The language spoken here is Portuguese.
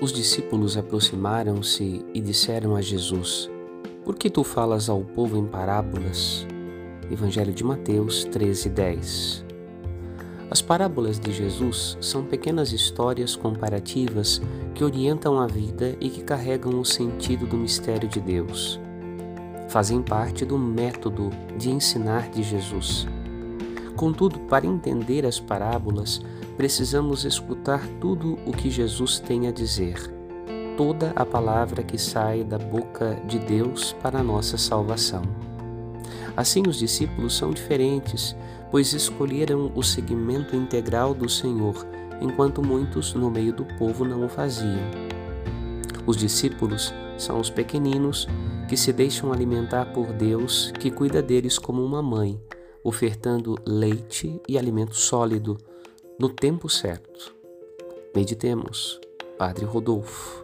Os discípulos aproximaram-se e disseram a Jesus: Por que tu falas ao povo em parábolas? Evangelho de Mateus 13:10. As parábolas de Jesus são pequenas histórias comparativas que orientam a vida e que carregam o sentido do mistério de Deus. Fazem parte do método de ensinar de Jesus. Contudo, para entender as parábolas, precisamos escutar tudo o que Jesus tem a dizer, toda a palavra que sai da boca de Deus para a nossa salvação. Assim, os discípulos são diferentes, pois escolheram o seguimento integral do Senhor, enquanto muitos no meio do povo não o faziam. Os discípulos são os pequeninos que se deixam alimentar por Deus, que cuida deles como uma mãe, ofertando leite e alimento sólido no tempo certo. Meditemos. Padre Rodolfo.